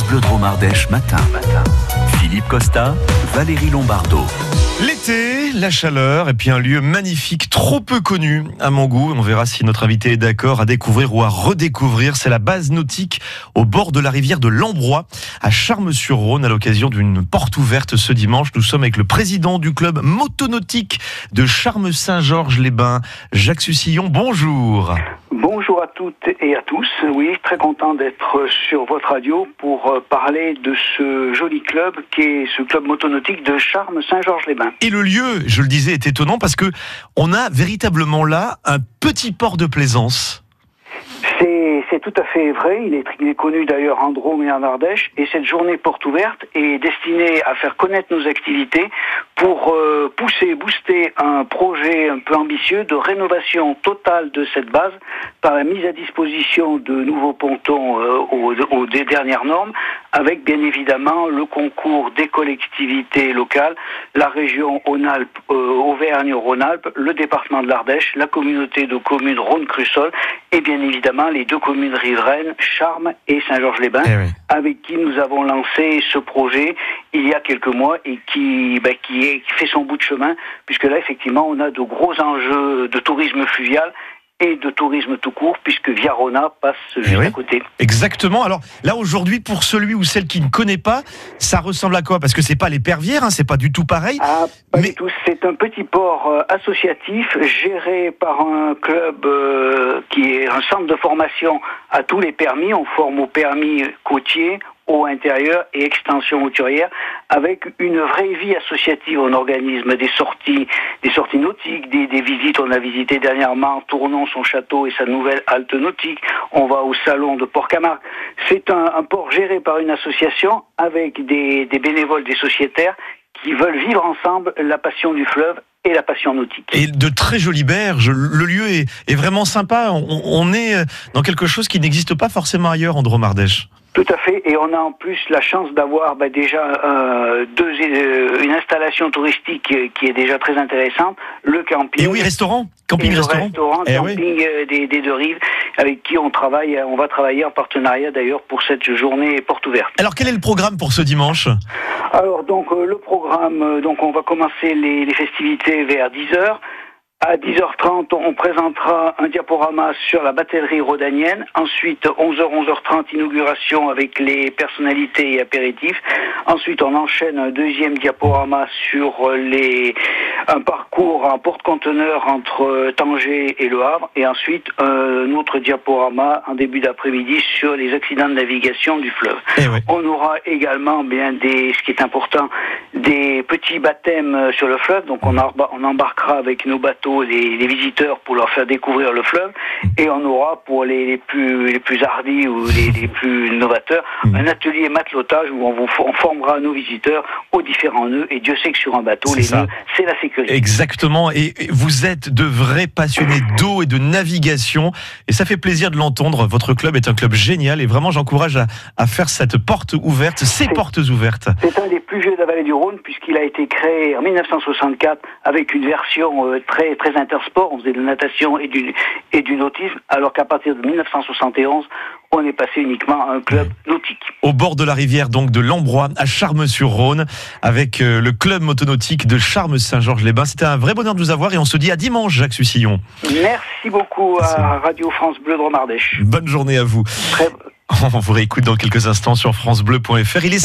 Bleu matin. Philippe Costa, Valérie Lombardo. L'été, la chaleur et puis un lieu magnifique, trop peu connu à mon goût. On verra si notre invité est d'accord à découvrir ou à redécouvrir. C'est la base nautique au bord de la rivière de l'Ambrois, à Charmes-sur-Rhône, à l'occasion d'une porte ouverte ce dimanche. Nous sommes avec le président du club motonautique de Charmes-Saint-Georges-les-Bains, Jacques Sussillon. Bonjour. Bonjour à toutes et à tous. Oui, très content d'être sur votre radio pour euh, parler de ce joli club qui est ce club motonautique de Charmes Saint-Georges-les-Bains. Et le lieu, je le disais, est étonnant parce que on a véritablement là un petit port de plaisance. C'est tout à fait vrai. Il est, connu d'ailleurs en Drôme et en Ardèche. Et cette journée porte ouverte est destinée à faire connaître nos activités pour euh, pousser, booster un projet un peu ambitieux de rénovation totale de cette base par la mise à disposition de nouveaux pontons euh, aux, aux, des dernières normes, avec bien évidemment le concours des collectivités locales, la région euh, Auvergne-Rhône-Alpes, le département de l'Ardèche, la communauté de communes Rhône-Crussol et bien évidemment les deux communes riveraines, Charmes et Saint-Georges-les-Bains, Eh oui. avec qui nous avons lancé ce projet il y a quelques mois et qui, ben, qui, est, qui fait son bout de chemin, puisque là effectivement on a de gros enjeux de tourisme fluvial et de tourisme tout court, puisque Viarona passe juste Eh oui. à côté. Exactement. Alors là aujourd'hui, pour celui ou celle qui ne connaît pas, ça ressemble à quoi? Parce que c'est pas les pervières, hein, c'est pas du tout pareil. Ah, pas Mais- du tout. C'est un petit port euh, associatif géré par un club euh, qui est un centre de formation à tous les permis. On forme au permis côtier, eau intérieure et extension hauturière, avec une vraie vie associative. On organise des sorties, des sorties nautiques, des, visites. On a visité dernièrement Tournon, son château et sa nouvelle halte nautique. On va au salon de Port-Camargue. C'est un, port géré par une association avec des, bénévoles, des sociétaires qui veulent vivre ensemble la passion du fleuve et la passion nautique. Et de très jolies berges. Le lieu est, vraiment sympa. On, est dans quelque chose qui n'existe pas forcément ailleurs en Dromardèche. Tout à fait, et on a en plus la chance d'avoir bah, déjà euh, deux, euh, une installation touristique euh, qui est déjà très intéressante, le camping. Et oui, restaurant, camping restaurant. restaurant, Eh oui. camping euh, des, des deux rives, avec qui on travaille, on va travailler en partenariat d'ailleurs pour cette journée porte ouverte. Alors quel est le programme pour ce dimanche? Alors donc euh, le programme, euh, donc on va commencer les, les festivités vers 10h. À 10h30, on présentera un diaporama sur la batellerie rhodanienne. Ensuite, 11h, 11h30, inauguration avec les personnalités et apéritifs. Ensuite, on enchaîne un deuxième diaporama sur les, un parcours en porte-conteneur entre Tanger et Le Havre. Et ensuite, un autre diaporama en début d'après-midi sur les accidents de navigation du fleuve. Eh. On aura également bien des, ce qui est important, des petits baptêmes sur le fleuve. Donc on, on embarquera avec nos bateaux les, les visiteurs pour leur faire découvrir le fleuve, et on aura pour les, les plus les plus hardis ou les, les plus novateurs Mhm. un atelier matelotage où on, vous, on formera nos visiteurs aux différents nœuds. Et Dieu sait que sur un bateau, les ça. nœuds, c'est la sécurité. Exactement. Et et vous êtes de vrais passionnés d'eau et de navigation. Et ça fait plaisir de l'entendre. Votre club est un club génial. Et vraiment, j'encourage à, à faire cette porte ouverte, ces portes ouvertes. C'est un des plus vieux de la vallée du Rhône puisqu'il a été créé en 1964 avec une version euh, très très intersport. On faisait de la natation et du et du nautisme, alors qu'à partir de 1971, on est passé uniquement à un club nautique. Au bord de la rivière, donc de l'Ambrois, à Charmes-sur-Rhône, avec euh, le club motonautique de Charmes-Saint-Georges-les-Bains. C'était un vrai bonheur de vous avoir. Et on se dit à dimanche, Jacques Sussillon. Merci beaucoup à Radio France Bleu de Romardèche. Bonne journée à vous. Très On vous réécoute dans quelques instants sur FranceBleu.fr. Il est